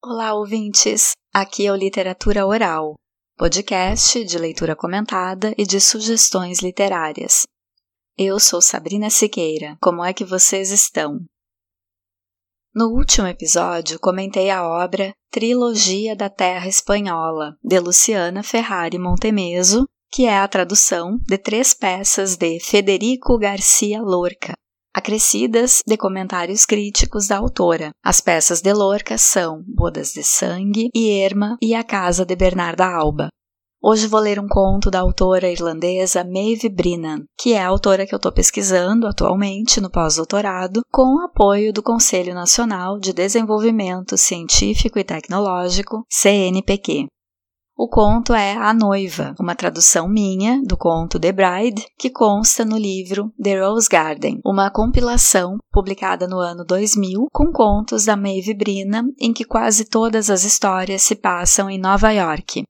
Olá, ouvintes! Aqui é o Literatura Oral, podcast de leitura comentada e de sugestões literárias. Eu sou Sabrina Siqueira, como é que vocês estão? No último episódio, comentei a obra Trilogia da Terra Espanhola, de Luciana Ferrari Montemeso, que é a tradução de três peças de Federico Garcia Lorca, acrescidas de comentários críticos da autora. As peças de Lorca são Bodas de Sangue, Irma e A Casa de Bernarda Alba. Hoje vou ler um conto da autora irlandesa Maeve Brennan, que é a autora que eu estou pesquisando atualmente no pós-doutorado, com o apoio do Conselho Nacional de Desenvolvimento Científico e Tecnológico, CNPq. O conto é A Noiva, uma tradução minha do conto The Bride, que consta no livro The Rose Garden, uma compilação publicada no ano 2000 com contos da Maeve Brennan, em que quase todas as histórias se passam em Nova York.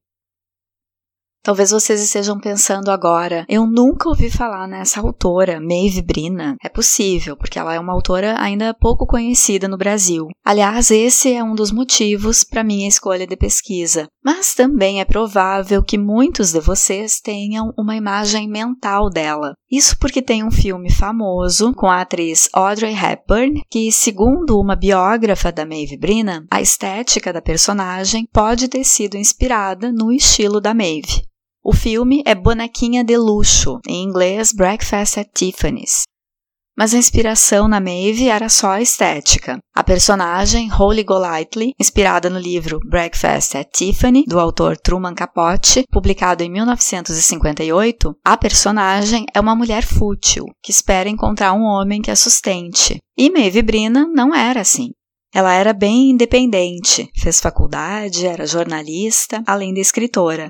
Talvez vocês estejam pensando agora, eu nunca ouvi falar nessa autora, Maeve Brina. É possível, porque ela é uma autora ainda pouco conhecida no Brasil. Aliás, esse é um dos motivos para minha escolha de pesquisa. Mas também é provável que muitos de vocês tenham uma imagem mental dela. Isso porque tem um filme famoso com a atriz Audrey Hepburn, que, segundo uma biógrafa da Maeve Brina, a estética da personagem pode ter sido inspirada no estilo da Maeve. O filme é Bonequinha de Luxo, em inglês Breakfast at Tiffany's. Mas a inspiração na Maeve era só a estética. A personagem Holly Golightly, inspirada no livro Breakfast at Tiffany, do autor Truman Capote, publicado em 1958, a personagem é uma mulher fútil, que espera encontrar um homem que a sustente. E Maeve Brina não era assim. Ela era bem independente, fez faculdade, era jornalista, além de escritora.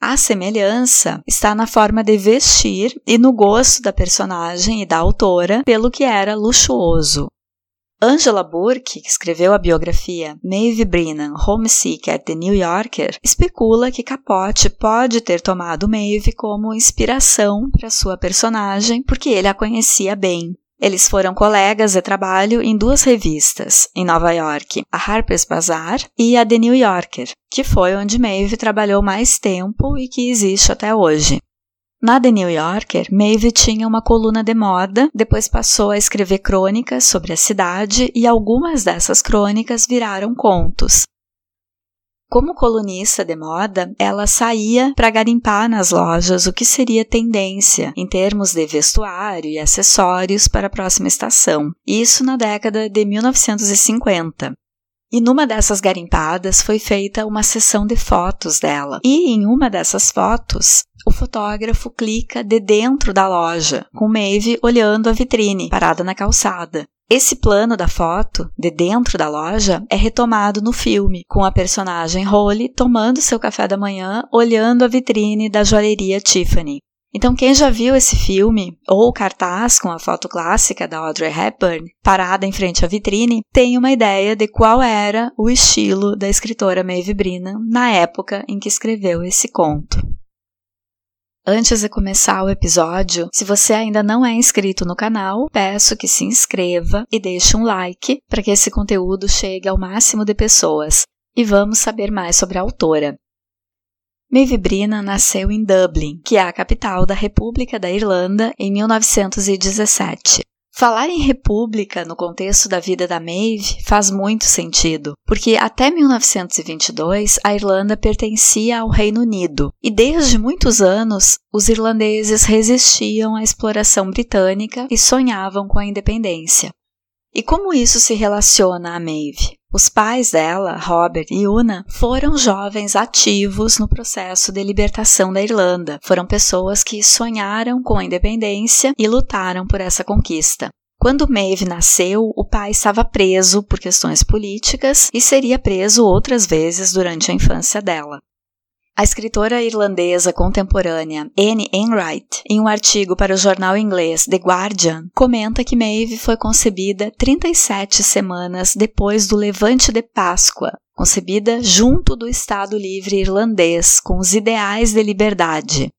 A semelhança está na forma de vestir e no gosto da personagem e da autora pelo que era luxuoso. Angela Burke, que escreveu a biografia Maeve Brennan Homesick at the New Yorker, especula que Capote pode ter tomado Maeve como inspiração para sua personagem porque ele a conhecia bem. Eles foram colegas de trabalho em duas revistas, em Nova York, a Harper's Bazaar e a The New Yorker, que foi onde Maeve trabalhou mais tempo e que existe até hoje. Na The New Yorker, Maeve tinha uma coluna de moda, depois passou a escrever crônicas sobre a cidade e algumas dessas crônicas viraram contos. Como colunista de moda, ela saía para garimpar nas lojas o que seria tendência em termos de vestuário e acessórios para a próxima estação. Isso na década de 1950. E numa dessas garimpadas foi feita uma sessão de fotos dela. E em uma dessas fotos, o fotógrafo clica de dentro da loja, com Maeve olhando a vitrine, parada na calçada. Esse plano da foto, de dentro da loja, é retomado no filme, com a personagem Holly tomando seu café da manhã, olhando a vitrine da joalheria Tiffany. Então, quem já viu esse filme, ou o cartaz com a foto clássica da Audrey Hepburn, parada em frente à vitrine, tem uma ideia de qual era o estilo da escritora Maeve Brennan na época em que escreveu esse conto. Antes de começar o episódio, se você ainda não é inscrito no canal, peço que se inscreva e deixe um like para que esse conteúdo chegue ao máximo de pessoas. E vamos saber mais sobre a autora. Maeve Brina nasceu em Dublin, que é a capital da República da Irlanda, em 1917. Falar em república no contexto da vida da Maeve faz muito sentido, porque até 1922 a Irlanda pertencia ao Reino Unido e desde muitos anos os irlandeses resistiam à exploração britânica e sonhavam com a independência. E como isso se relaciona a Maeve? Os pais dela, Robert e Una, foram jovens ativos no processo de libertação da Irlanda. Foram pessoas que sonharam com a independência e lutaram por essa conquista. Quando Maeve nasceu, o pai estava preso por questões políticas e seria preso outras vezes durante a infância dela. A escritora irlandesa contemporânea Anne Enright, em um artigo para o jornal inglês The Guardian, comenta que Maeve foi concebida 37 semanas depois do levante de Páscoa, concebida junto do Estado Livre Irlandês, com os ideais de liberdade.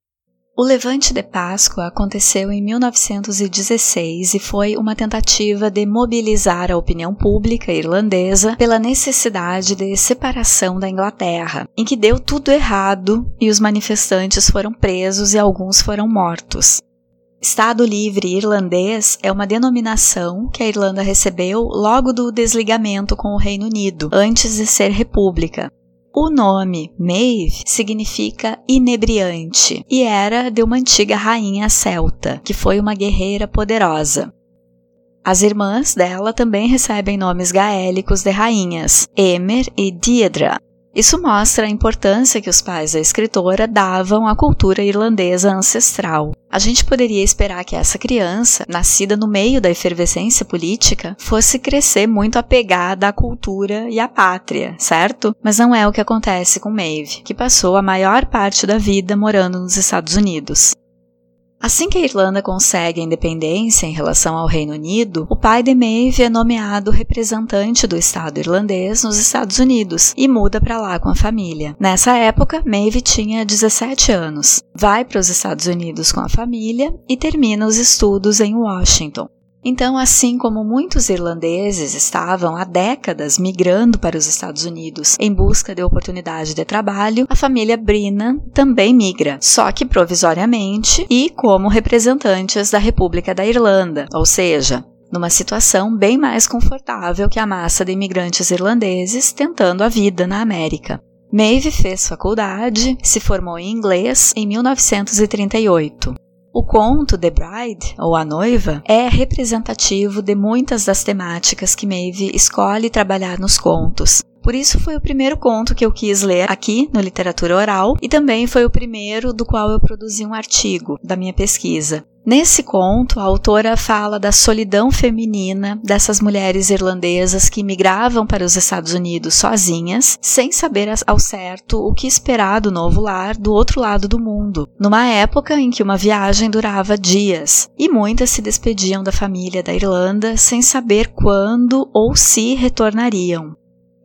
O Levante de Páscoa aconteceu em 1916 e foi uma tentativa de mobilizar a opinião pública irlandesa pela necessidade de separação da Inglaterra, em que deu tudo errado e os manifestantes foram presos e alguns foram mortos. Estado Livre Irlandês é uma denominação que a Irlanda recebeu logo do desligamento com o Reino Unido, antes de ser república. O nome Maeve significa inebriante e era de uma antiga rainha celta, que foi uma guerreira poderosa. As irmãs dela também recebem nomes gaélicos de rainhas, Emer e Diedra. Isso mostra a importância que os pais da escritora davam à cultura irlandesa ancestral. A gente poderia esperar que essa criança, nascida no meio da efervescência política, fosse crescer muito apegada à cultura e à pátria, certo? Mas não é o que acontece com Maeve, que passou a maior parte da vida morando nos Estados Unidos. Assim que a Irlanda consegue a independência em relação ao Reino Unido, o pai de Maeve é nomeado representante do Estado irlandês nos Estados Unidos e muda para lá com a família. Nessa época, Maeve tinha 17 anos. Vai para os Estados Unidos com a família e termina os estudos em Washington. Então, assim como muitos irlandeses estavam há décadas migrando para os Estados Unidos em busca de oportunidade de trabalho, a família Brina também migra, só que provisoriamente e como representantes da República da Irlanda, ou seja, numa situação bem mais confortável que a massa de imigrantes irlandeses tentando a vida na América. Maeve fez faculdade, se formou em inglês em 1938. O conto The Bride, ou A Noiva, é representativo de muitas das temáticas que Maeve escolhe trabalhar nos contos. Por isso foi o primeiro conto que eu quis ler aqui no Literatura Oral e também foi o primeiro do qual eu produzi um artigo da minha pesquisa. Nesse conto, a autora fala da solidão feminina dessas mulheres irlandesas que migravam para os Estados Unidos sozinhas, sem saber ao certo o que esperar do novo lar do outro lado do mundo, numa época em que uma viagem durava dias, e muitas se despediam da família da Irlanda sem saber quando ou se retornariam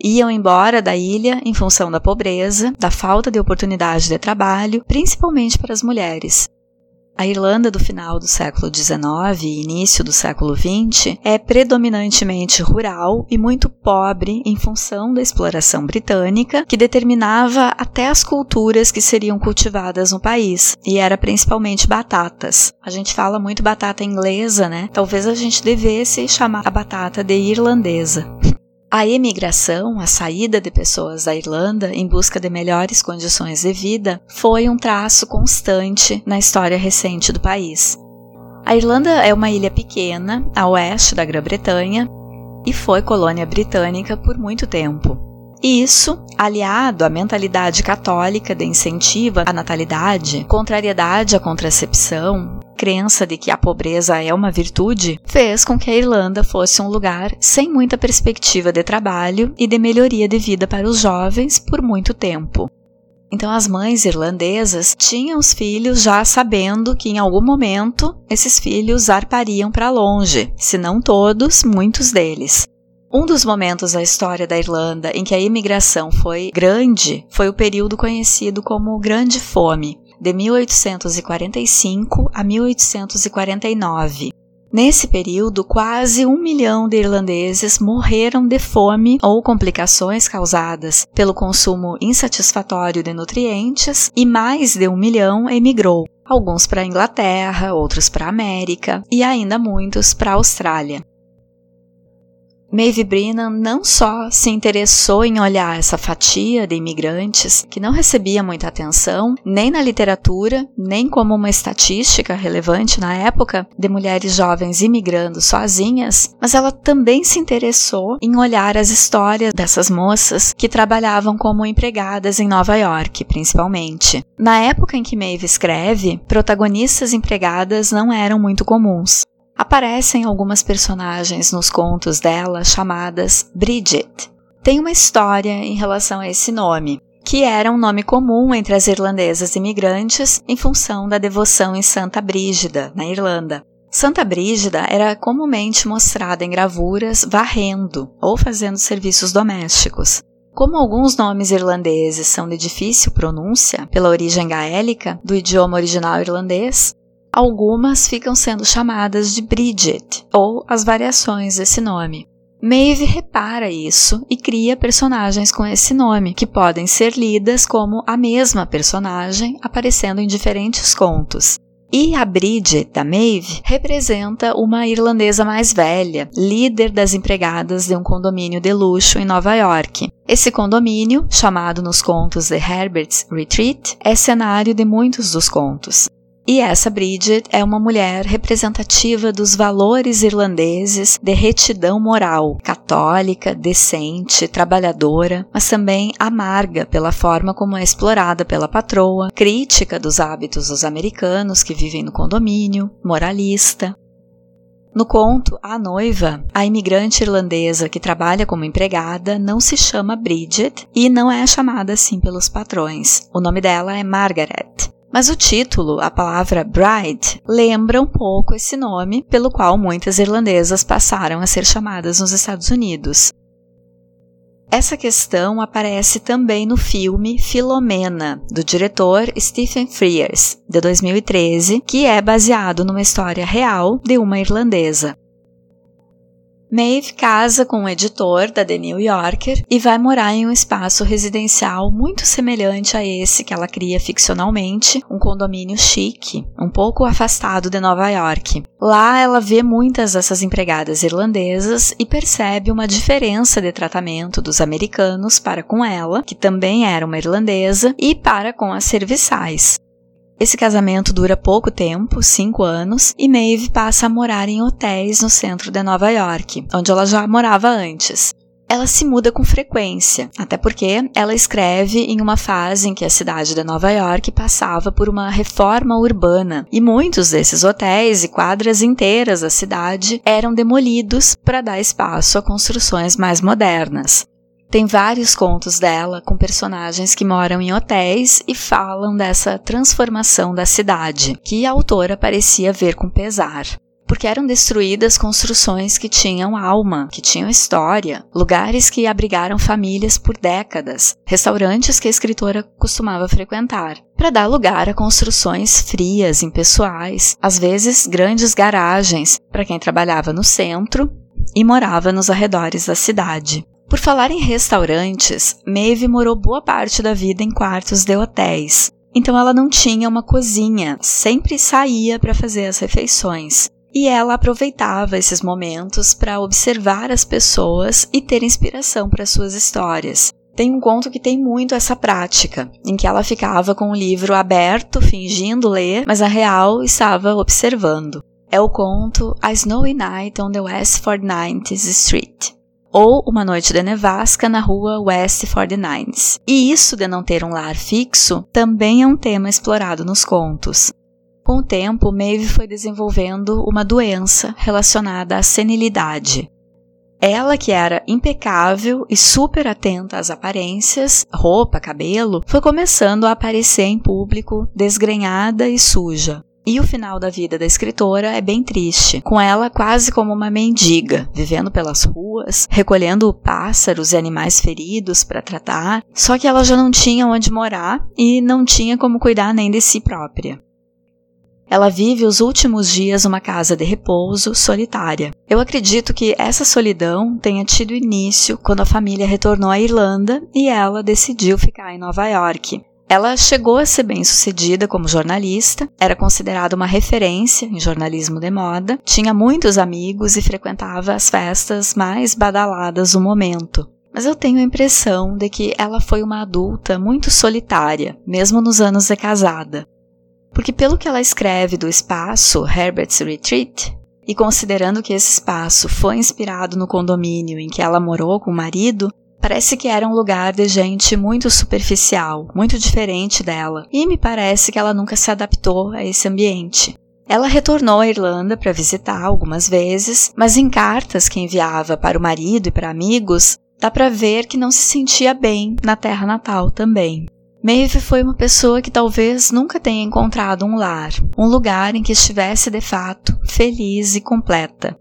iam embora da ilha em função da pobreza, da falta de oportunidade de trabalho, principalmente para as mulheres. A Irlanda do final do século XIX e início do século XX é predominantemente rural e muito pobre em função da exploração britânica, que determinava até as culturas que seriam cultivadas no país, e era principalmente batatas. A gente fala muito batata inglesa, né? Talvez a gente devesse chamar a batata de irlandesa. A emigração, a saída de pessoas da Irlanda em busca de melhores condições de vida, foi um traço constante na história recente do país. A Irlanda é uma ilha pequena, a oeste da Grã-Bretanha, e foi colônia britânica por muito tempo. Isso, aliado à mentalidade católica de incentivo à natalidade, contrariedade à contracepção, crença de que a pobreza é uma virtude fez com que a Irlanda fosse um lugar sem muita perspectiva de trabalho e de melhoria de vida para os jovens por muito tempo. Então, as mães irlandesas tinham os filhos já sabendo que em algum momento esses filhos arpariam para longe, se não todos, muitos deles. Um dos momentos da história da Irlanda em que a imigração foi grande foi o período conhecido como Grande Fome, de 1845 a 1849. Nesse período, quase um milhão de irlandeses morreram de fome ou complicações causadas pelo consumo insatisfatório de nutrientes e mais de um milhão emigrou, alguns para a Inglaterra, outros para a América e ainda muitos para a Austrália. Maeve Brennan não só se interessou em olhar essa fatia de imigrantes que não recebia muita atenção, nem na literatura, nem como uma estatística relevante na época de mulheres jovens imigrando sozinhas, mas ela também se interessou em olhar as histórias dessas moças que trabalhavam como empregadas em Nova York, principalmente. Na época em que Maeve escreve, protagonistas empregadas não eram muito comuns. Aparecem algumas personagens nos contos dela chamadas Bridget. Tem uma história em relação a esse nome, que era um nome comum entre as irlandesas imigrantes em função da devoção em Santa Brígida, na Irlanda. Santa Brígida era comumente mostrada em gravuras varrendo ou fazendo serviços domésticos. Como alguns nomes irlandeses são de difícil pronúncia pela origem gaélica do idioma original irlandês, algumas ficam sendo chamadas de Bridget ou as variações desse nome. Maeve repara isso e cria personagens com esse nome, que podem ser lidas como a mesma personagem aparecendo em diferentes contos. E a Bridget, da Maeve, representa uma irlandesa mais velha, líder das empregadas de um condomínio de luxo em Nova York. Esse condomínio, chamado nos contos de Herbert's Retreat, é cenário de muitos dos contos. E essa Bridget é uma mulher representativa dos valores irlandeses de retidão moral, católica, decente, trabalhadora, mas também amarga pela forma como é explorada pela patroa, crítica dos hábitos dos americanos que vivem no condomínio, moralista. No conto, a noiva, a imigrante irlandesa que trabalha como empregada, não se chama Bridget e não é chamada assim pelos patrões. O nome dela é Margaret. Mas o título, a palavra bride, lembra um pouco esse nome pelo qual muitas irlandesas passaram a ser chamadas nos Estados Unidos. Essa questão aparece também no filme Filomena, do diretor Stephen Frears, de 2013, que é baseado numa história real de uma irlandesa. Maeve casa com um editor da The New Yorker e vai morar em um espaço residencial muito semelhante a esse que ela cria ficcionalmente, um condomínio chique, um pouco afastado de Nova York. Lá ela vê muitas dessas empregadas irlandesas e percebe uma diferença de tratamento dos americanos para com ela, que também era uma irlandesa, e para com as serviçais. Esse casamento dura pouco tempo, cinco anos, e Maeve passa a morar em hotéis no centro de Nova York, onde ela já morava antes. Ela se muda com frequência, até porque ela escreve em uma fase em que a cidade de Nova York passava por uma reforma urbana e muitos desses hotéis e quadras inteiras da cidade eram demolidos para dar espaço a construções mais modernas. Tem vários contos dela com personagens que moram em hotéis e falam dessa transformação da cidade, que a autora parecia ver com pesar porque eram destruídas construções que tinham alma, que tinham história, lugares que abrigaram famílias por décadas, restaurantes que a escritora costumava frequentar, para dar lugar a construções frias, impessoais, às vezes grandes garagens para quem trabalhava no centro e morava nos arredores da cidade. Por falar em restaurantes, Maeve morou boa parte da vida em quartos de hotéis. Então ela não tinha uma cozinha, sempre saía para fazer as refeições. E ela aproveitava esses momentos para observar as pessoas e ter inspiração para suas histórias. Tem um conto que tem muito essa prática, em que ela ficava com o livro aberto, fingindo ler, mas a real estava observando. É o conto A Snowy Night on the West 49th Street ou Uma Noite de Nevasca na rua West 49th. E isso de não ter um lar fixo também é um tema explorado nos contos. Com o tempo, Maeve foi desenvolvendo uma doença relacionada à senilidade. Ela, que era impecável e super atenta às aparências, roupa, cabelo, foi começando a aparecer em público desgrenhada e suja. E o final da vida da escritora é bem triste, com ela quase como uma mendiga, vivendo pelas ruas, recolhendo pássaros e animais feridos para tratar, só que ela já não tinha onde morar e não tinha como cuidar nem de si própria. Ela vive os últimos dias numa casa de repouso solitária. Eu acredito que essa solidão tenha tido início quando a família retornou à Irlanda e ela decidiu ficar em Nova York, ela chegou a ser bem-sucedida como jornalista, era considerada uma referência em jornalismo de moda, tinha muitos amigos e frequentava as festas mais badaladas do momento. Mas eu tenho a impressão de que ela foi uma adulta muito solitária, mesmo nos anos de casada. Porque, pelo que ela escreve do espaço Herbert's Retreat, e considerando que esse espaço foi inspirado no condomínio em que ela morou com o marido, Parece que era um lugar de gente muito superficial, muito diferente dela, e me parece que ela nunca se adaptou a esse ambiente. Ela retornou à Irlanda para visitar algumas vezes, mas em cartas que enviava para o marido e para amigos, dá para ver que não se sentia bem na terra natal também. Maeve foi uma pessoa que talvez nunca tenha encontrado um lar, um lugar em que estivesse de fato feliz e completa.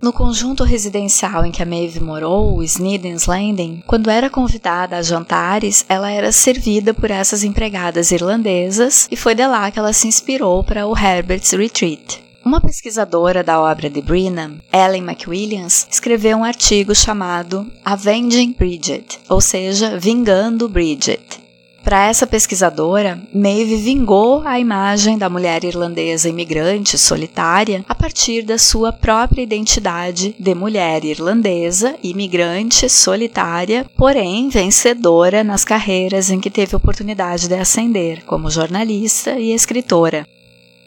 No conjunto residencial em que a Maeve morou, o Sneden's Landing, quando era convidada a jantares, ela era servida por essas empregadas irlandesas e foi de lá que ela se inspirou para o Herbert's Retreat. Uma pesquisadora da obra de Brennan, Ellen McWilliams, escreveu um artigo chamado Avenging Bridget, ou seja, Vingando Bridget. Para essa pesquisadora, Maeve vingou a imagem da mulher irlandesa imigrante solitária a partir da sua própria identidade de mulher irlandesa, imigrante, solitária, porém vencedora nas carreiras em que teve oportunidade de ascender, como jornalista e escritora.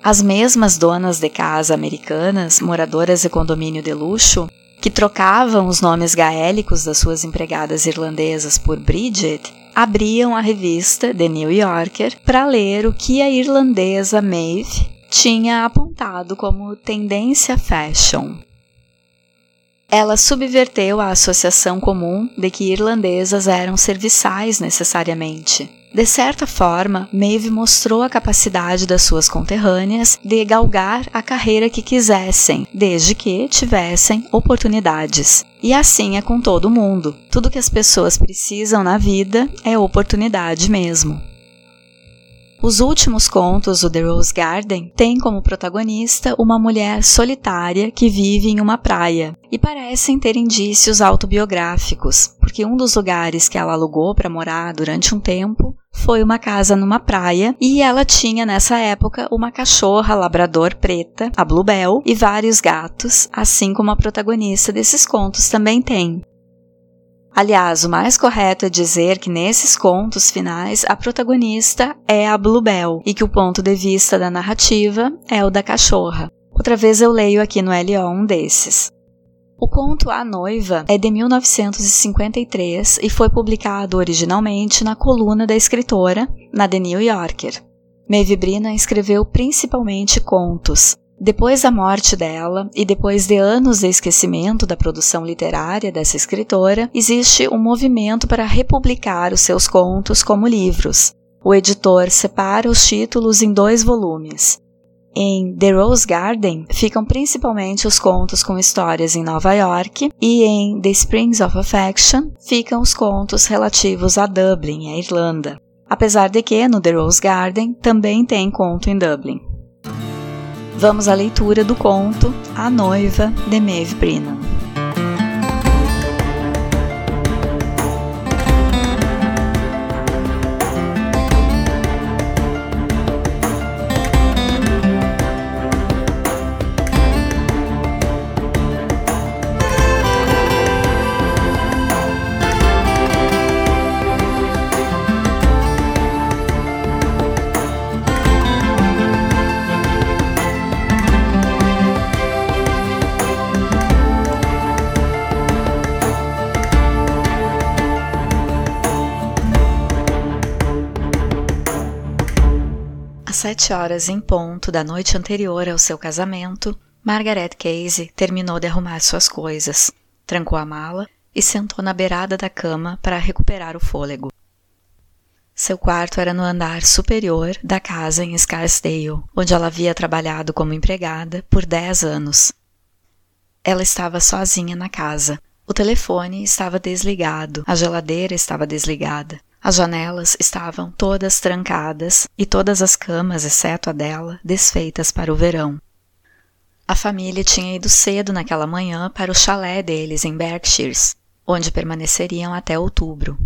As mesmas donas de casa americanas, moradoras de condomínio de luxo, que trocavam os nomes gaélicos das suas empregadas irlandesas por Bridget, abriam a revista The New Yorker para ler o que a irlandesa Maeve tinha apontado como tendência fashion. Ela subverteu a associação comum de que irlandesas eram serviçais necessariamente. De certa forma, Maeve mostrou a capacidade das suas conterrâneas de galgar a carreira que quisessem, desde que tivessem oportunidades. E assim é com todo mundo. Tudo que as pessoas precisam na vida é oportunidade mesmo. Os últimos contos, o The Rose Garden, têm como protagonista uma mulher solitária que vive em uma praia e parecem ter indícios autobiográficos, porque um dos lugares que ela alugou para morar durante um tempo foi uma casa numa praia e ela tinha nessa época uma cachorra labrador preta, a Bluebell, e vários gatos, assim como a protagonista desses contos também tem. Aliás, o mais correto é dizer que nesses contos finais a protagonista é a Bluebell e que o ponto de vista da narrativa é o da cachorra. Outra vez eu leio aqui no LO um desses. O conto A Noiva é de 1953 e foi publicado originalmente na coluna da escritora na The New Yorker. Maeve Brina escreveu principalmente contos, depois da morte dela e depois de anos de esquecimento da produção literária dessa escritora, existe um movimento para republicar os seus contos como livros. O editor separa os títulos em dois volumes. Em The Rose Garden ficam principalmente os contos com histórias em Nova York, e em The Springs of Affection ficam os contos relativos a Dublin, a Irlanda. Apesar de que no The Rose Garden também tem conto em Dublin. Vamos à leitura do conto A Noiva de Maeve Brennan. Sete horas em ponto da noite anterior ao seu casamento, Margaret Casey terminou de arrumar suas coisas, trancou a mala e sentou na beirada da cama para recuperar o fôlego. Seu quarto era no andar superior da casa em Scarsdale, onde ela havia trabalhado como empregada por dez anos. Ela estava sozinha na casa. O telefone estava desligado, a geladeira estava desligada, as janelas estavam todas trancadas e todas as camas, exceto a dela, desfeitas para o verão. A família tinha ido cedo naquela manhã para o chalé deles em Berkshires, onde permaneceriam até outubro.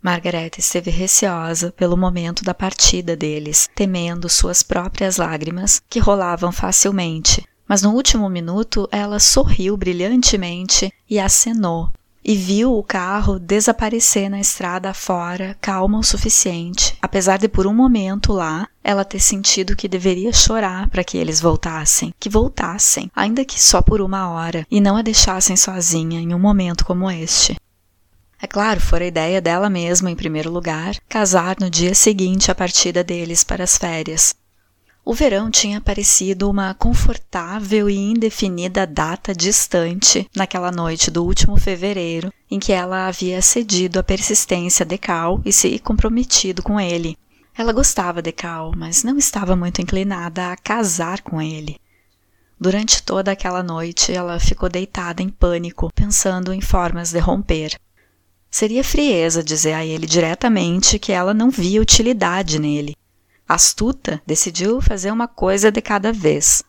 Margaret esteve receosa pelo momento da partida deles, temendo suas próprias lágrimas, que rolavam facilmente, mas no último minuto ela sorriu brilhantemente e acenou, e viu o carro desaparecer na estrada fora, calma o suficiente, apesar de por um momento lá ela ter sentido que deveria chorar para que eles voltassem, que voltassem, ainda que só por uma hora, e não a deixassem sozinha em um momento como este. É claro, fora ideia dela mesma, em primeiro lugar, casar no dia seguinte à partida deles para as férias, o verão tinha parecido uma confortável e indefinida data distante naquela noite do último fevereiro em que ela havia cedido à persistência de Cal e se comprometido com ele. Ela gostava de Cal, mas não estava muito inclinada a casar com ele. Durante toda aquela noite, ela ficou deitada em pânico, pensando em formas de romper. Seria frieza dizer a ele diretamente que ela não via utilidade nele. Astuta, decidiu fazer uma coisa de cada vez.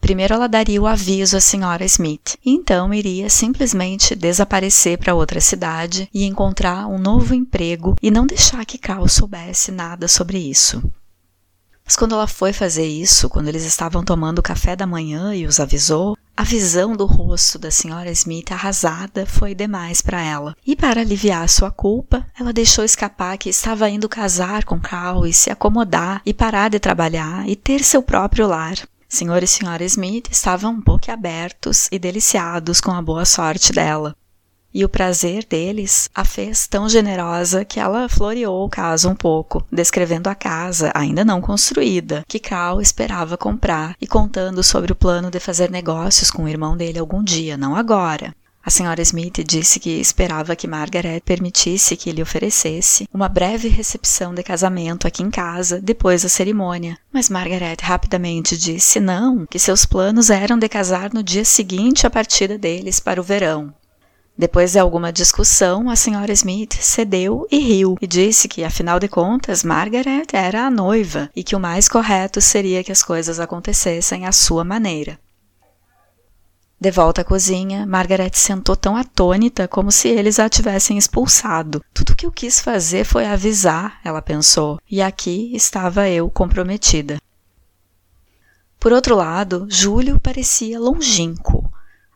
Primeiro ela daria o aviso à senhora Smith, e então iria simplesmente desaparecer para outra cidade e encontrar um novo emprego e não deixar que Cal soubesse nada sobre isso. Mas quando ela foi fazer isso, quando eles estavam tomando o café da manhã e os avisou, a visão do rosto da senhora Smith arrasada foi demais para ela. E para aliviar sua culpa, ela deixou escapar que estava indo casar com Cal e se acomodar e parar de trabalhar e ter seu próprio lar. Senhor e senhora Smith estavam um pouco abertos e deliciados com a boa sorte dela e o prazer deles a fez tão generosa que ela floreou o caso um pouco, descrevendo a casa, ainda não construída, que Cal esperava comprar e contando sobre o plano de fazer negócios com o irmão dele algum dia, não agora. A senhora Smith disse que esperava que Margaret permitisse que lhe oferecesse uma breve recepção de casamento aqui em casa depois da cerimônia, mas Margaret rapidamente disse não, que seus planos eram de casar no dia seguinte à partida deles para o verão. Depois de alguma discussão, a senhora Smith cedeu e riu e disse que, afinal de contas, Margaret era a noiva e que o mais correto seria que as coisas acontecessem à sua maneira. De volta à cozinha, Margaret sentou tão atônita como se eles a tivessem expulsado. Tudo o que eu quis fazer foi avisar, ela pensou, e aqui estava eu comprometida. Por outro lado, Júlio parecia longínquo.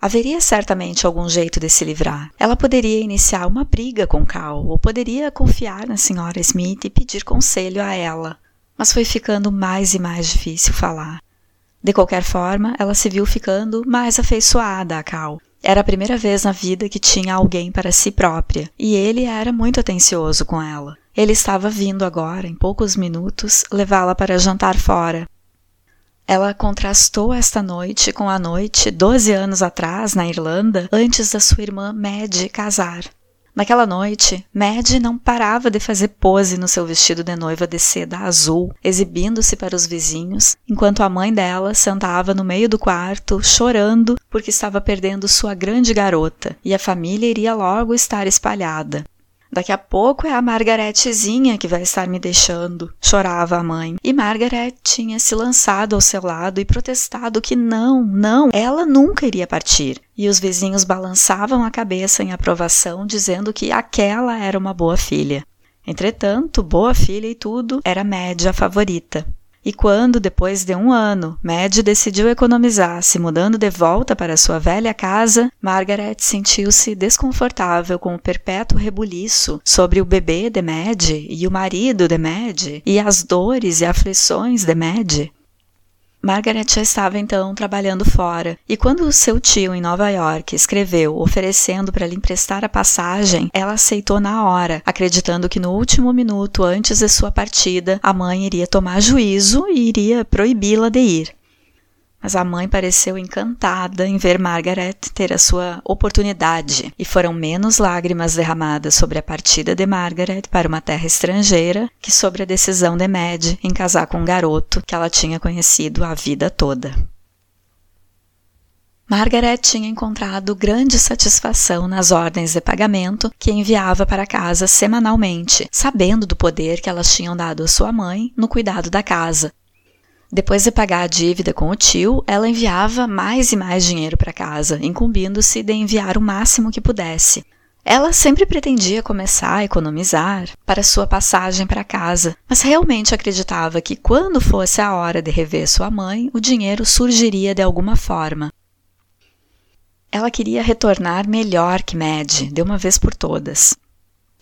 Haveria certamente algum jeito de se livrar. Ela poderia iniciar uma briga com Cal, ou poderia confiar na senhora Smith e pedir conselho a ela. Mas foi ficando mais e mais difícil falar. De qualquer forma, ela se viu ficando mais afeiçoada a Cal. Era a primeira vez na vida que tinha alguém para si própria, e ele era muito atencioso com ela. Ele estava vindo agora, em poucos minutos, levá-la para jantar fora, ela contrastou esta noite com a noite, 12 anos atrás, na Irlanda, antes da sua irmã Mad casar. Naquela noite, Mad não parava de fazer pose no seu vestido de noiva de seda azul, exibindo-se para os vizinhos, enquanto a mãe dela sentava no meio do quarto, chorando porque estava perdendo sua grande garota, e a família iria logo estar espalhada. Daqui a pouco é a Margaretezinha que vai estar me deixando, chorava a mãe. E Margaret tinha se lançado ao seu lado e protestado que não, não, ela nunca iria partir. E os vizinhos balançavam a cabeça em aprovação, dizendo que aquela era uma boa filha. Entretanto, boa filha e tudo, era Média favorita. E quando, depois de um ano, Mad decidiu economizar, se mudando de volta para sua velha casa, Margaret sentiu-se desconfortável com o perpétuo rebuliço sobre o bebê de Mad e o marido de Mad e as dores e aflições de Mad. Margaret já estava então trabalhando fora, e quando seu tio em Nova York escreveu oferecendo para lhe emprestar a passagem, ela aceitou na hora, acreditando que no último minuto antes de sua partida, a mãe iria tomar juízo e iria proibi-la de ir mas a mãe pareceu encantada em ver Margaret ter a sua oportunidade, e foram menos lágrimas derramadas sobre a partida de Margaret para uma terra estrangeira que sobre a decisão de Mad em casar com um garoto que ela tinha conhecido a vida toda. Margaret tinha encontrado grande satisfação nas ordens de pagamento que enviava para casa semanalmente, sabendo do poder que elas tinham dado à sua mãe no cuidado da casa, depois de pagar a dívida com o tio, ela enviava mais e mais dinheiro para casa, incumbindo-se de enviar o máximo que pudesse. Ela sempre pretendia começar a economizar para sua passagem para casa, mas realmente acreditava que quando fosse a hora de rever sua mãe, o dinheiro surgiria de alguma forma. Ela queria retornar melhor que Mad, de uma vez por todas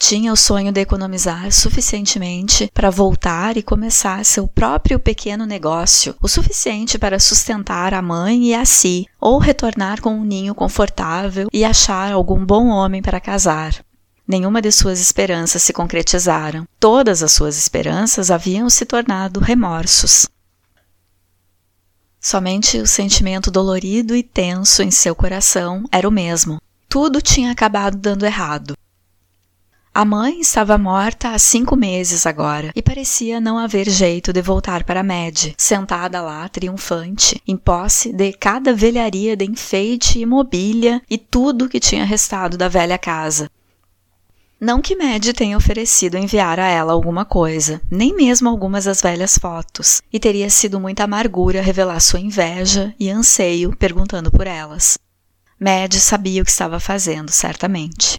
tinha o sonho de economizar suficientemente para voltar e começar seu próprio pequeno negócio, o suficiente para sustentar a mãe e a si, ou retornar com um ninho confortável e achar algum bom homem para casar. Nenhuma de suas esperanças se concretizaram. Todas as suas esperanças haviam se tornado remorsos. Somente o sentimento dolorido e tenso em seu coração era o mesmo. Tudo tinha acabado dando errado. A mãe estava morta há cinco meses agora e parecia não haver jeito de voltar para Med, sentada lá triunfante, em posse de cada velharia de enfeite e mobília e tudo que tinha restado da velha casa. Não que Mad tenha oferecido enviar a ela alguma coisa, nem mesmo algumas das velhas fotos, e teria sido muita amargura revelar sua inveja e anseio perguntando por elas. Mad sabia o que estava fazendo, certamente.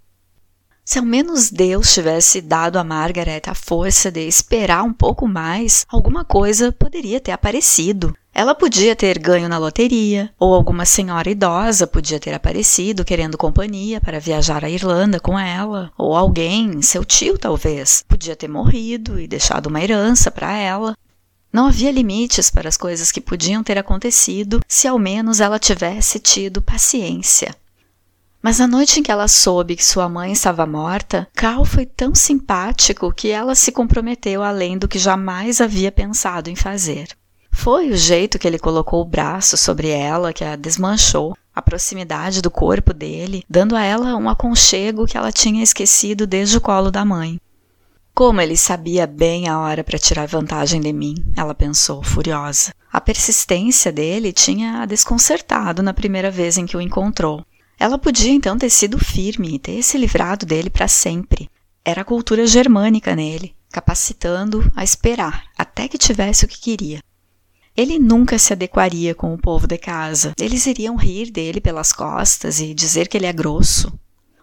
Se ao menos Deus tivesse dado a Margaret a força de esperar um pouco mais, alguma coisa poderia ter aparecido. Ela podia ter ganho na loteria, ou alguma senhora idosa podia ter aparecido querendo companhia para viajar à Irlanda com ela, ou alguém, seu tio talvez, podia ter morrido e deixado uma herança para ela. Não havia limites para as coisas que podiam ter acontecido se ao menos ela tivesse tido paciência. Mas a noite em que ela soube que sua mãe estava morta, Carl foi tão simpático que ela se comprometeu além do que jamais havia pensado em fazer. Foi o jeito que ele colocou o braço sobre ela que a desmanchou, a proximidade do corpo dele, dando a ela um aconchego que ela tinha esquecido desde o colo da mãe. Como ele sabia bem a hora para tirar vantagem de mim, ela pensou, furiosa. A persistência dele tinha a desconcertado na primeira vez em que o encontrou. Ela podia então ter sido firme e ter se livrado dele para sempre. Era a cultura germânica nele, capacitando a esperar até que tivesse o que queria. Ele nunca se adequaria com o povo de casa. Eles iriam rir dele pelas costas e dizer que ele é grosso.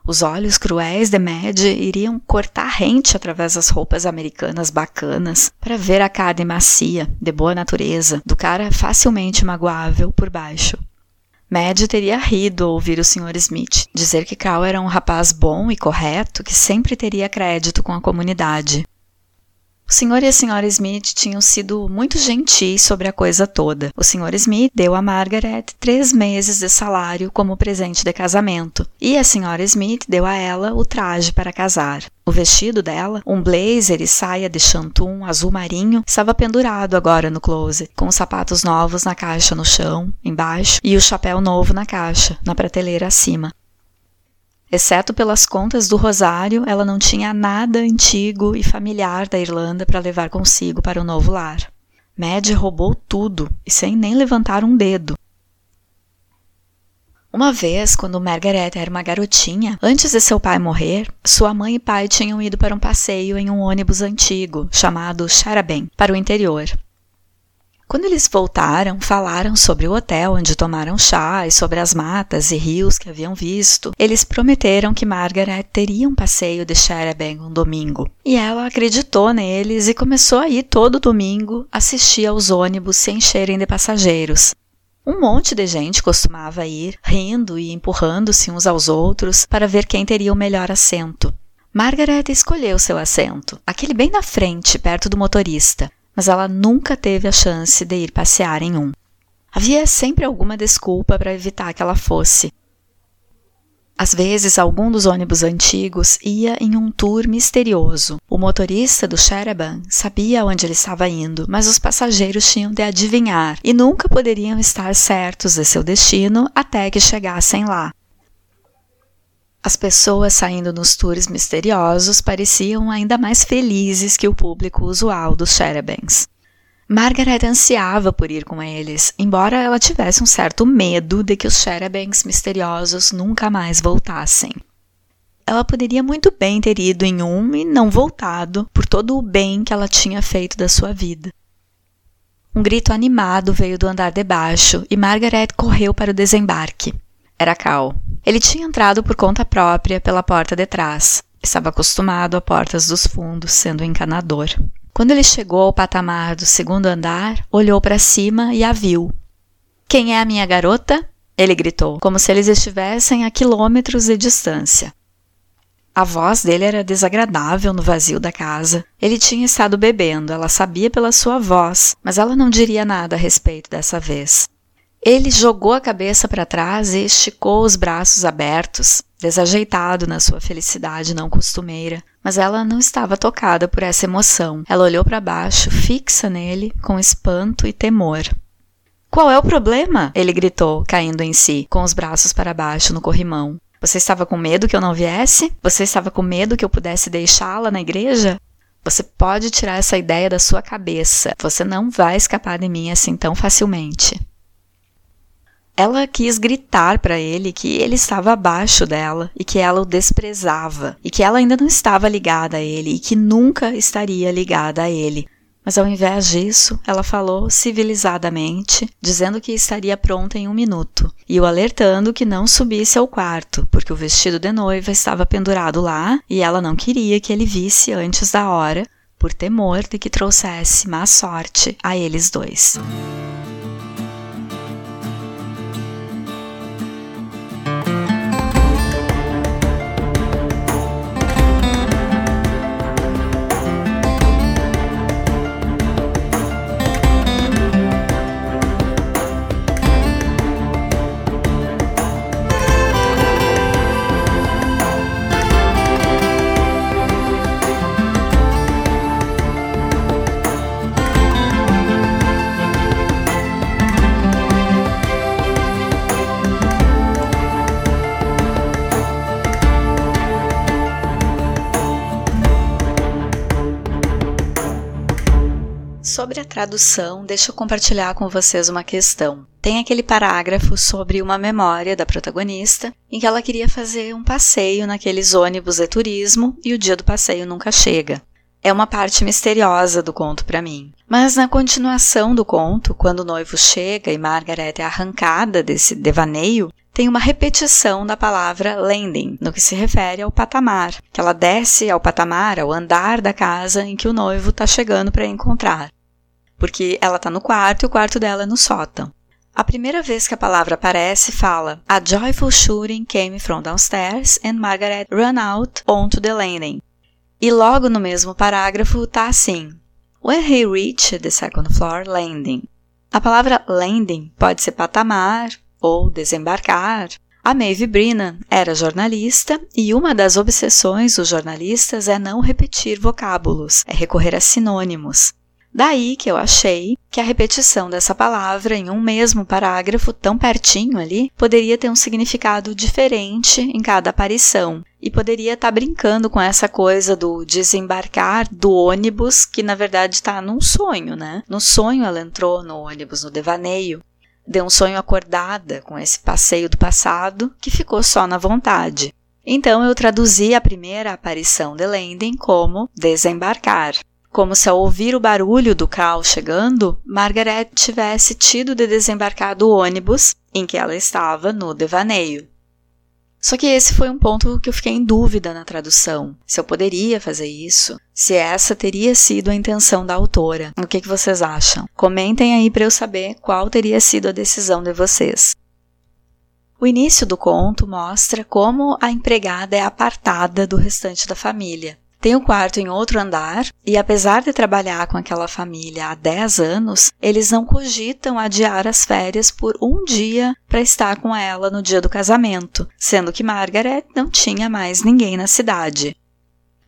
Os olhos cruéis de Mad iriam cortar rente através das roupas americanas bacanas para ver a carne macia, de boa natureza, do cara facilmente magoável por baixo. Mad teria rido ao ouvir o Sr. Smith dizer que Cal era um rapaz bom e correto que sempre teria crédito com a comunidade. O Sr. e a Sra. Smith tinham sido muito gentis sobre a coisa toda. O Sr. Smith deu a Margaret três meses de salário como presente de casamento, e a Sra. Smith deu a ela o traje para casar. O vestido dela, um blazer e saia de chantum azul marinho, estava pendurado agora no closet, com os sapatos novos na caixa no chão, embaixo, e o chapéu novo na caixa, na prateleira acima. Exceto pelas contas do Rosário, ela não tinha nada antigo e familiar da Irlanda para levar consigo para o novo lar. Mad roubou tudo e sem nem levantar um dedo. Uma vez, quando Margaret era uma garotinha, antes de seu pai morrer, sua mãe e pai tinham ido para um passeio em um ônibus antigo chamado Charaben, para o interior. Quando eles voltaram, falaram sobre o hotel onde tomaram chá e sobre as matas e rios que haviam visto. Eles prometeram que Margaret teria um passeio de Sherabang um domingo. E ela acreditou neles e começou a ir todo domingo assistir aos ônibus se encherem de passageiros. Um monte de gente costumava ir, rindo e empurrando-se uns aos outros para ver quem teria o melhor assento. Margaret escolheu seu assento, aquele bem na frente, perto do motorista mas ela nunca teve a chance de ir passear em um. Havia sempre alguma desculpa para evitar que ela fosse. Às vezes, algum dos ônibus antigos ia em um tour misterioso. O motorista do Sheraban sabia onde ele estava indo, mas os passageiros tinham de adivinhar e nunca poderiam estar certos de seu destino até que chegassem lá. As pessoas saindo nos tours misteriosos pareciam ainda mais felizes que o público usual dos Sherebans. Margaret ansiava por ir com eles, embora ela tivesse um certo medo de que os Sherebans misteriosos nunca mais voltassem. Ela poderia muito bem ter ido em um e não voltado por todo o bem que ela tinha feito da sua vida. Um grito animado veio do andar de baixo e Margaret correu para o desembarque. Era Cal. Ele tinha entrado por conta própria pela porta de trás. Estava acostumado a portas dos fundos, sendo encanador. Quando ele chegou ao patamar do segundo andar, olhou para cima e a viu. Quem é a minha garota? Ele gritou, como se eles estivessem a quilômetros de distância. A voz dele era desagradável no vazio da casa. Ele tinha estado bebendo, ela sabia pela sua voz, mas ela não diria nada a respeito dessa vez. Ele jogou a cabeça para trás e esticou os braços abertos, desajeitado na sua felicidade não costumeira. Mas ela não estava tocada por essa emoção. Ela olhou para baixo, fixa nele, com espanto e temor. Qual é o problema? Ele gritou, caindo em si, com os braços para baixo no corrimão. Você estava com medo que eu não viesse? Você estava com medo que eu pudesse deixá-la na igreja? Você pode tirar essa ideia da sua cabeça. Você não vai escapar de mim assim tão facilmente. Ela quis gritar para ele que ele estava abaixo dela e que ela o desprezava e que ela ainda não estava ligada a ele e que nunca estaria ligada a ele. Mas ao invés disso, ela falou civilizadamente, dizendo que estaria pronta em um minuto e o alertando que não subisse ao quarto, porque o vestido de noiva estava pendurado lá e ela não queria que ele visse antes da hora, por temor de que trouxesse má sorte a eles dois. Sobre a tradução, deixa eu compartilhar com vocês uma questão. Tem aquele parágrafo sobre uma memória da protagonista em que ela queria fazer um passeio naqueles ônibus de turismo e o dia do passeio nunca chega. É uma parte misteriosa do conto para mim. Mas na continuação do conto, quando o noivo chega e Margaret é arrancada desse devaneio, tem uma repetição da palavra landing, no que se refere ao patamar, que ela desce ao patamar, ao andar da casa em que o noivo está chegando para encontrar porque ela está no quarto e o quarto dela é no sótão. A primeira vez que a palavra aparece, fala: A joyful shooting came from downstairs and Margaret ran out onto the landing. E logo no mesmo parágrafo está assim: When he reached the second floor landing. A palavra landing pode ser patamar ou desembarcar. A Maeve Brennan era jornalista e uma das obsessões dos jornalistas é não repetir vocábulos, é recorrer a sinônimos. Daí que eu achei que a repetição dessa palavra em um mesmo parágrafo, tão pertinho ali, poderia ter um significado diferente em cada aparição. E poderia estar tá brincando com essa coisa do desembarcar do ônibus, que na verdade está num sonho, né? No sonho ela entrou no ônibus, no devaneio. Deu um sonho acordada com esse passeio do passado que ficou só na vontade. Então eu traduzi a primeira aparição de Lenden como desembarcar como se ao ouvir o barulho do carro chegando, Margaret tivesse tido de desembarcar do ônibus em que ela estava no devaneio. Só que esse foi um ponto que eu fiquei em dúvida na tradução, se eu poderia fazer isso, se essa teria sido a intenção da autora. O que, que vocês acham? Comentem aí para eu saber qual teria sido a decisão de vocês. O início do conto mostra como a empregada é apartada do restante da família. Tem o um quarto em outro andar e, apesar de trabalhar com aquela família há 10 anos, eles não cogitam adiar as férias por um dia para estar com ela no dia do casamento, sendo que Margaret não tinha mais ninguém na cidade.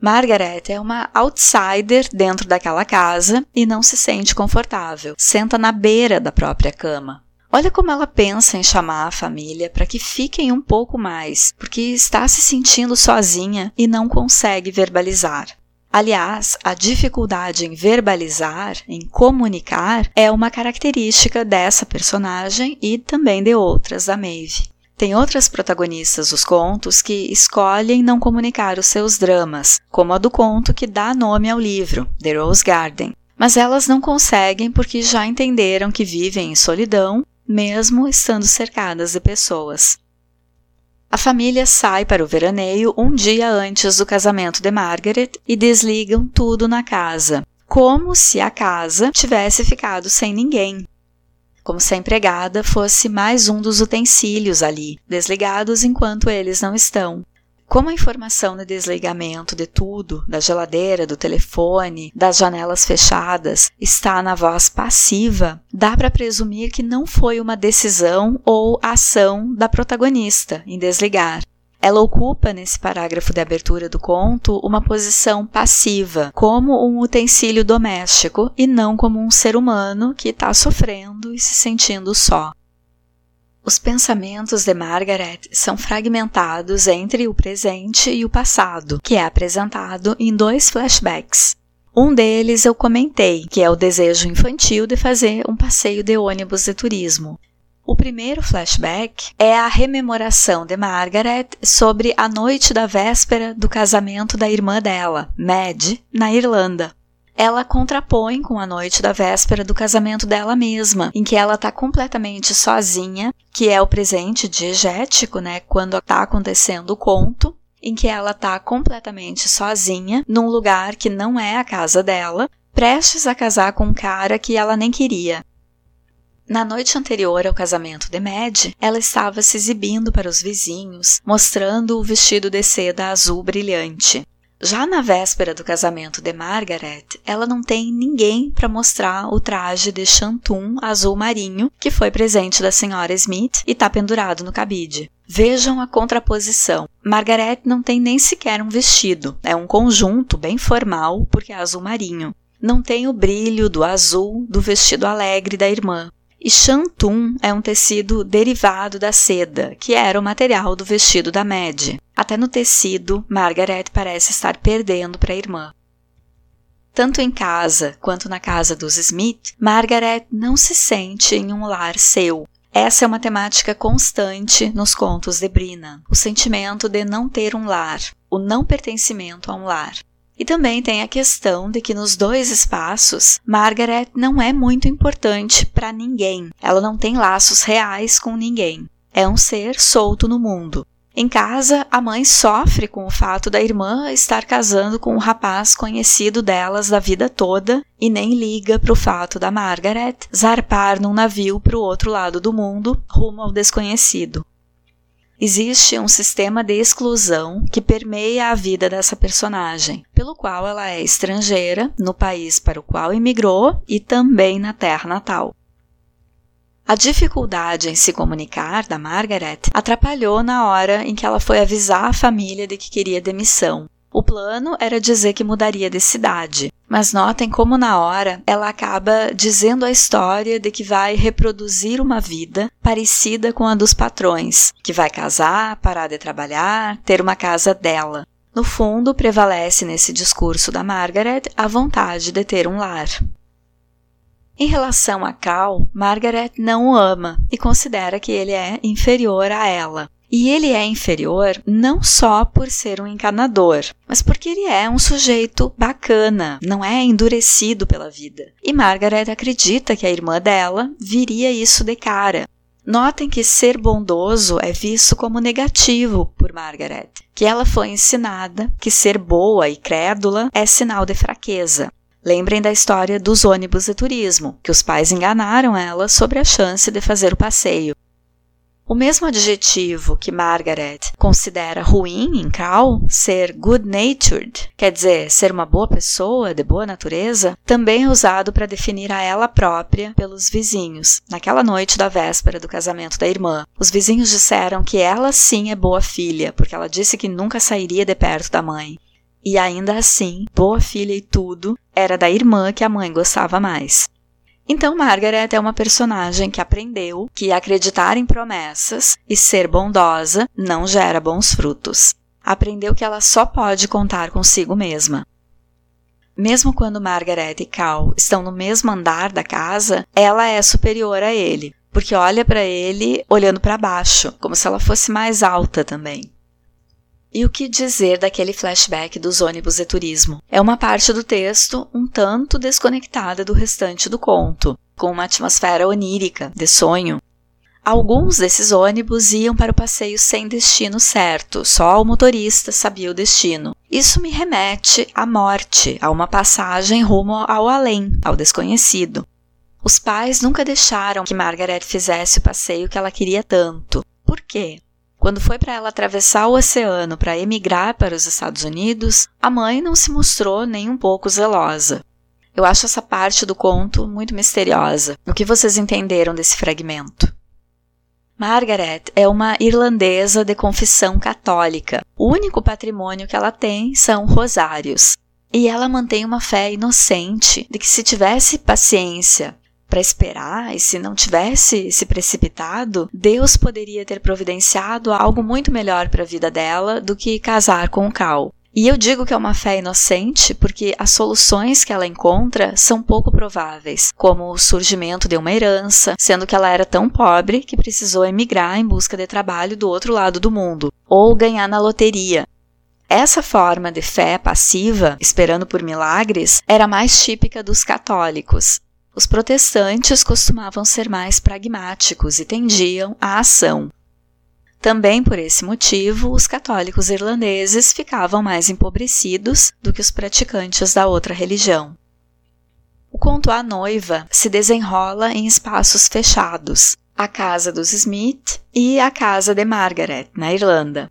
Margaret é uma outsider dentro daquela casa e não se sente confortável. Senta na beira da própria cama. Olha como ela pensa em chamar a família para que fiquem um pouco mais, porque está se sentindo sozinha e não consegue verbalizar. Aliás, a dificuldade em verbalizar, em comunicar, é uma característica dessa personagem e também de outras da Maeve. Tem outras protagonistas dos contos que escolhem não comunicar os seus dramas, como a do conto que dá nome ao livro, The Rose Garden. Mas elas não conseguem porque já entenderam que vivem em solidão mesmo estando cercadas de pessoas. A família sai para o veraneio um dia antes do casamento de Margaret e desligam tudo na casa, como se a casa tivesse ficado sem ninguém. Como se a empregada fosse mais um dos utensílios ali, desligados enquanto eles não estão. Como a informação de desligamento de tudo, da geladeira, do telefone, das janelas fechadas, está na voz passiva, dá para presumir que não foi uma decisão ou ação da protagonista em desligar. Ela ocupa, nesse parágrafo de abertura do conto, uma posição passiva, como um utensílio doméstico e não como um ser humano que está sofrendo e se sentindo só. Os pensamentos de Margaret são fragmentados entre o presente e o passado, que é apresentado em dois flashbacks. Um deles eu comentei, que é o desejo infantil de fazer um passeio de ônibus de turismo. O primeiro flashback é a rememoração de Margaret sobre a noite da véspera do casamento da irmã dela, Mad, na Irlanda ela contrapõe com a noite da véspera do casamento dela mesma, em que ela está completamente sozinha, que é o presente diegético, né, quando está acontecendo o conto, em que ela está completamente sozinha, num lugar que não é a casa dela, prestes a casar com um cara que ela nem queria. Na noite anterior ao casamento de Mad, ela estava se exibindo para os vizinhos, mostrando o vestido de seda azul brilhante. Já na véspera do casamento de Margaret, ela não tem ninguém para mostrar o traje de chantum azul marinho que foi presente da senhora Smith e está pendurado no cabide. Vejam a contraposição. Margaret não tem nem sequer um vestido, é um conjunto bem formal porque é azul marinho. Não tem o brilho do azul do vestido alegre da irmã. E chantum é um tecido derivado da seda, que era o material do vestido da Mad. Até no tecido, Margaret parece estar perdendo para a irmã. Tanto em casa quanto na casa dos Smith, Margaret não se sente em um lar seu. Essa é uma temática constante nos contos de Brina, o sentimento de não ter um lar, o não pertencimento a um lar. E também tem a questão de que nos dois espaços, Margaret não é muito importante para ninguém. Ela não tem laços reais com ninguém. É um ser solto no mundo. Em casa, a mãe sofre com o fato da irmã estar casando com um rapaz conhecido delas da vida toda e nem liga para o fato da Margaret zarpar num navio para o outro lado do mundo, rumo ao desconhecido. Existe um sistema de exclusão que permeia a vida dessa personagem, pelo qual ela é estrangeira no país para o qual emigrou e também na terra natal. A dificuldade em se comunicar da Margaret atrapalhou na hora em que ela foi avisar a família de que queria demissão, o plano era dizer que mudaria de cidade, mas notem como na hora ela acaba dizendo a história de que vai reproduzir uma vida parecida com a dos patrões, que vai casar, parar de trabalhar, ter uma casa dela. No fundo, prevalece nesse discurso da Margaret a vontade de ter um lar. Em relação a Cal, Margaret não o ama e considera que ele é inferior a ela. E ele é inferior não só por ser um encanador, mas porque ele é um sujeito bacana, não é endurecido pela vida. E Margaret acredita que a irmã dela viria isso de cara. Notem que ser bondoso é visto como negativo por Margaret, que ela foi ensinada que ser boa e crédula é sinal de fraqueza. Lembrem da história dos ônibus de turismo, que os pais enganaram ela sobre a chance de fazer o passeio. O mesmo adjetivo que Margaret considera ruim em Cal, ser good-natured, quer dizer, ser uma boa pessoa, de boa natureza, também é usado para definir a ela própria pelos vizinhos. Naquela noite da véspera do casamento da irmã, os vizinhos disseram que ela sim é boa filha, porque ela disse que nunca sairia de perto da mãe. E ainda assim, boa filha e tudo, era da irmã que a mãe gostava mais. Então, Margaret é uma personagem que aprendeu que acreditar em promessas e ser bondosa não gera bons frutos. Aprendeu que ela só pode contar consigo mesma. Mesmo quando Margaret e Cal estão no mesmo andar da casa, ela é superior a ele, porque olha para ele olhando para baixo, como se ela fosse mais alta também. E o que dizer daquele flashback dos ônibus de turismo? É uma parte do texto um tanto desconectada do restante do conto, com uma atmosfera onírica, de sonho. Alguns desses ônibus iam para o passeio sem destino certo, só o motorista sabia o destino. Isso me remete à morte, a uma passagem rumo ao além, ao desconhecido. Os pais nunca deixaram que Margaret fizesse o passeio que ela queria tanto. Por quê? Quando foi para ela atravessar o oceano para emigrar para os Estados Unidos, a mãe não se mostrou nem um pouco zelosa. Eu acho essa parte do conto muito misteriosa. O que vocês entenderam desse fragmento? Margaret é uma irlandesa de confissão católica. O único patrimônio que ela tem são rosários. E ela mantém uma fé inocente de que se tivesse paciência para esperar, e se não tivesse se precipitado, Deus poderia ter providenciado algo muito melhor para a vida dela do que casar com o Cal. E eu digo que é uma fé inocente porque as soluções que ela encontra são pouco prováveis, como o surgimento de uma herança, sendo que ela era tão pobre que precisou emigrar em busca de trabalho do outro lado do mundo, ou ganhar na loteria. Essa forma de fé passiva, esperando por milagres, era mais típica dos católicos. Os protestantes costumavam ser mais pragmáticos e tendiam à ação. Também por esse motivo, os católicos irlandeses ficavam mais empobrecidos do que os praticantes da outra religião. O conto A Noiva se desenrola em espaços fechados, a casa dos Smith e a casa de Margaret, na Irlanda.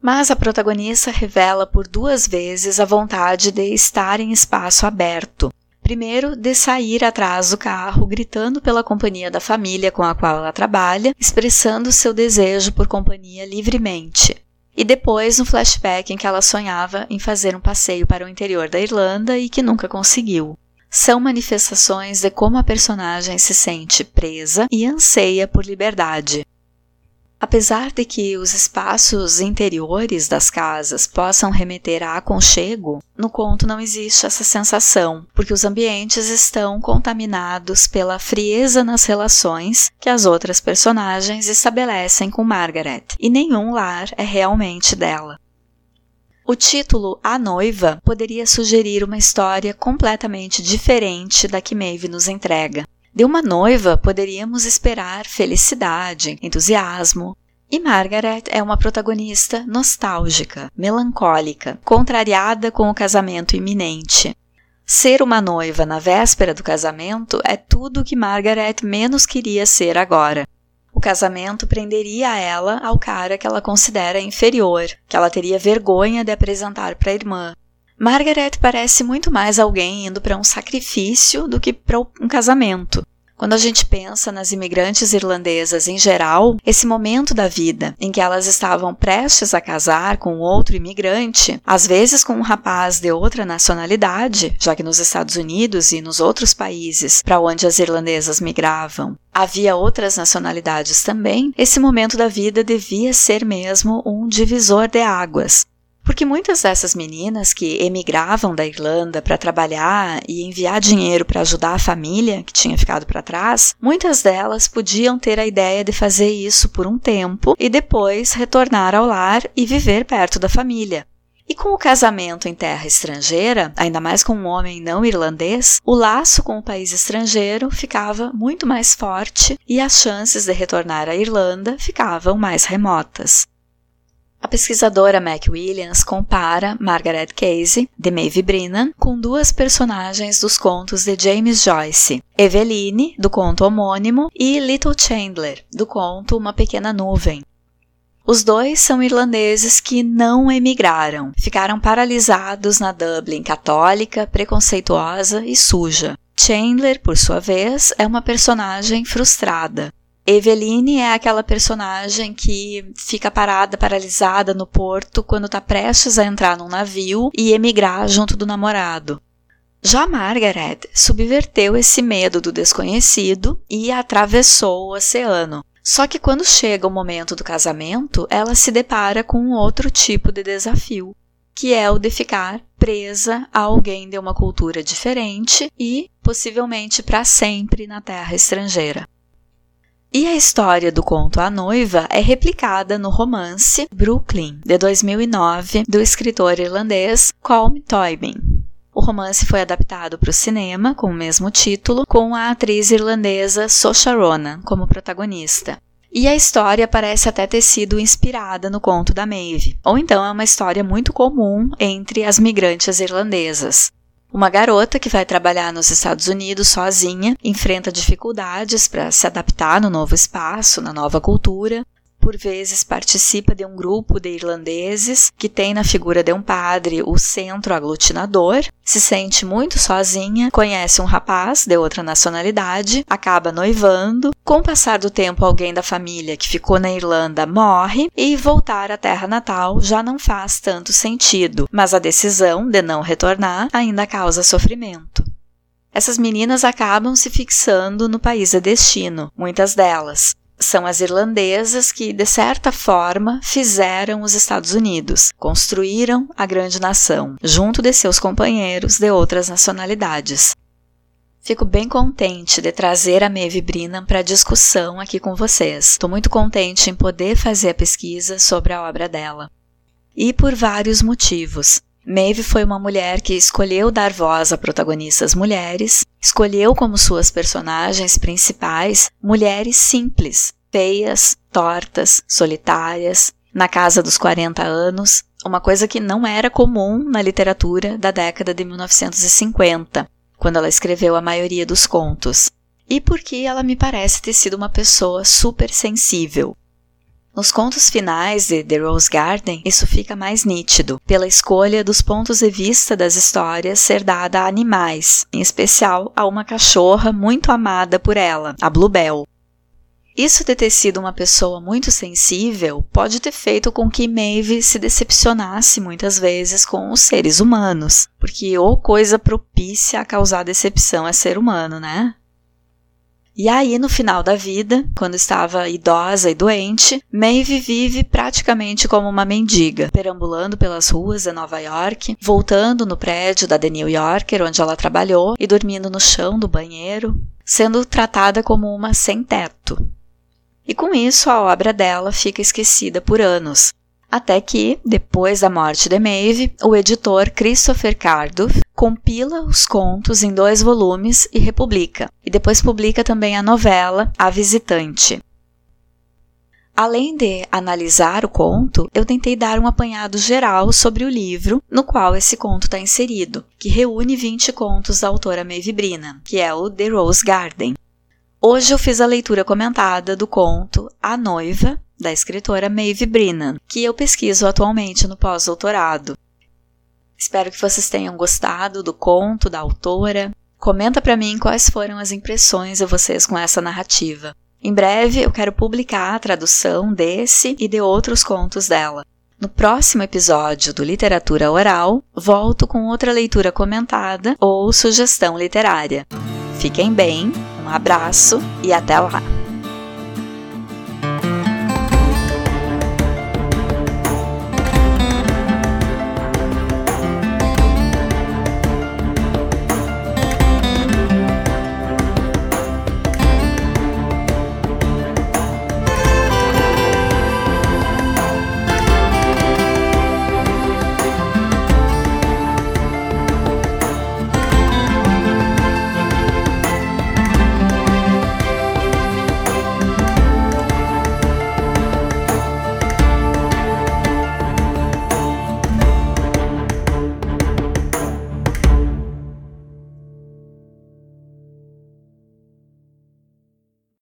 Mas a protagonista revela por duas vezes a vontade de estar em espaço aberto, Primeiro, de sair atrás do carro, gritando pela companhia da família com a qual ela trabalha, expressando seu desejo por companhia livremente. E depois, no flashback em que ela sonhava em fazer um passeio para o interior da Irlanda e que nunca conseguiu. São manifestações de como a personagem se sente presa e anseia por liberdade. Apesar de que os espaços interiores das casas possam remeter a aconchego, no conto não existe essa sensação, porque os ambientes estão contaminados pela frieza nas relações que as outras personagens estabelecem com Margaret, e nenhum lar é realmente dela. O título A Noiva poderia sugerir uma história completamente diferente da que Maeve nos entrega. De uma noiva poderíamos esperar felicidade, entusiasmo, e Margaret é uma protagonista nostálgica, melancólica, contrariada com o casamento iminente. Ser uma noiva na véspera do casamento é tudo o que Margaret menos queria ser agora. O casamento prenderia ela ao cara que ela considera inferior, que ela teria vergonha de apresentar para a irmã, Margaret parece muito mais alguém indo para um sacrifício do que para um casamento. Quando a gente pensa nas imigrantes irlandesas em geral, esse momento da vida em que elas estavam prestes a casar com outro imigrante, às vezes com um rapaz de outra nacionalidade, já que nos Estados Unidos e nos outros países para onde as irlandesas migravam, havia outras nacionalidades também, esse momento da vida devia ser mesmo um divisor de águas. Porque muitas dessas meninas que emigravam da Irlanda para trabalhar e enviar dinheiro para ajudar a família que tinha ficado para trás, muitas delas podiam ter a ideia de fazer isso por um tempo e depois retornar ao lar e viver perto da família. E com o casamento em terra estrangeira, ainda mais com um homem não irlandês, o laço com o país estrangeiro ficava muito mais forte e as chances de retornar à Irlanda ficavam mais remotas. A pesquisadora Mac Williams compara Margaret Casey, de Maeve Brennan, com duas personagens dos contos de James Joyce, Eveline, do conto homônimo, e Little Chandler, do conto Uma Pequena Nuvem. Os dois são irlandeses que não emigraram, ficaram paralisados na Dublin católica, preconceituosa e suja. Chandler, por sua vez, é uma personagem frustrada, Eveline é aquela personagem que fica parada, paralisada no porto quando está prestes a entrar num navio e emigrar junto do namorado. Já Margaret subverteu esse medo do desconhecido e atravessou o oceano. Só que quando chega o momento do casamento, ela se depara com outro tipo de desafio, que é o de ficar presa a alguém de uma cultura diferente e, possivelmente, para sempre na terra estrangeira. E a história do conto A Noiva é replicada no romance Brooklyn, de 2009, do escritor irlandês Colm Toibin. O romance foi adaptado para o cinema com o mesmo título, com a atriz irlandesa Saoirse Ronan como protagonista. E a história parece até ter sido inspirada no conto da Maeve, ou então é uma história muito comum entre as migrantes irlandesas. Uma garota que vai trabalhar nos Estados Unidos sozinha enfrenta dificuldades para se adaptar no novo espaço, na nova cultura, por vezes participa de um grupo de irlandeses que tem na figura de um padre o centro aglutinador, se sente muito sozinha, conhece um rapaz de outra nacionalidade, acaba noivando. Com o passar do tempo, alguém da família que ficou na Irlanda morre e voltar à terra natal já não faz tanto sentido, mas a decisão de não retornar ainda causa sofrimento. essas meninas acabam se fixando no país de destino, muitas delas. São as irlandesas que, de certa forma, fizeram os Estados Unidos, construíram a grande nação, junto de seus companheiros de outras nacionalidades. Fico bem contente de trazer a Maeve Brinham para discussão aqui com vocês. Estou muito contente em poder fazer a pesquisa sobre a obra dela. E por vários motivos. Maeve foi uma mulher que escolheu dar voz a protagonistas mulheres, escolheu como suas personagens principais mulheres simples, feias, tortas, solitárias, na casa dos 40 anos, uma coisa que não era comum na literatura da década de 1950, quando ela escreveu a maioria dos contos. E porque ela me parece ter sido uma pessoa super sensível, nos contos finais de The Rose Garden, isso fica mais nítido, pela escolha dos pontos de vista das histórias ser dada a animais, em especial a uma cachorra muito amada por ela, a Bluebell. Isso de ter sido uma pessoa muito sensível pode ter feito com que Maeve se decepcionasse muitas vezes com os seres humanos, porque ou coisa propícia a causar decepção é ser humano, né? E aí, no final da vida, quando estava idosa e doente, Maeve vive praticamente como uma mendiga, perambulando pelas ruas de Nova York, voltando no prédio da The New Yorker, onde ela trabalhou, e dormindo no chão do banheiro, sendo tratada como uma sem-teto. E com isso, a obra dela fica esquecida por anos, até que, depois da morte de Maeve, o editor Christopher Carduff compila os contos em dois volumes e republica, e depois publica também a novela A Visitante. Além de analisar o conto, eu tentei dar um apanhado geral sobre o livro no qual esse conto está inserido, que reúne 20 contos da autora Maeve Brina, que é o The Rose Garden. Hoje eu fiz a leitura comentada do conto A Noiva, da escritora Maeve Brennan, que eu pesquiso atualmente no pós-doutorado. Espero que vocês tenham gostado do conto da autora. Comenta para mim quais foram as impressões de vocês com essa narrativa. Em breve eu quero publicar a tradução desse e de outros contos dela. No próximo episódio do Literatura Oral, volto com outra leitura comentada ou sugestão literária. Fiquem bem, um abraço e até lá!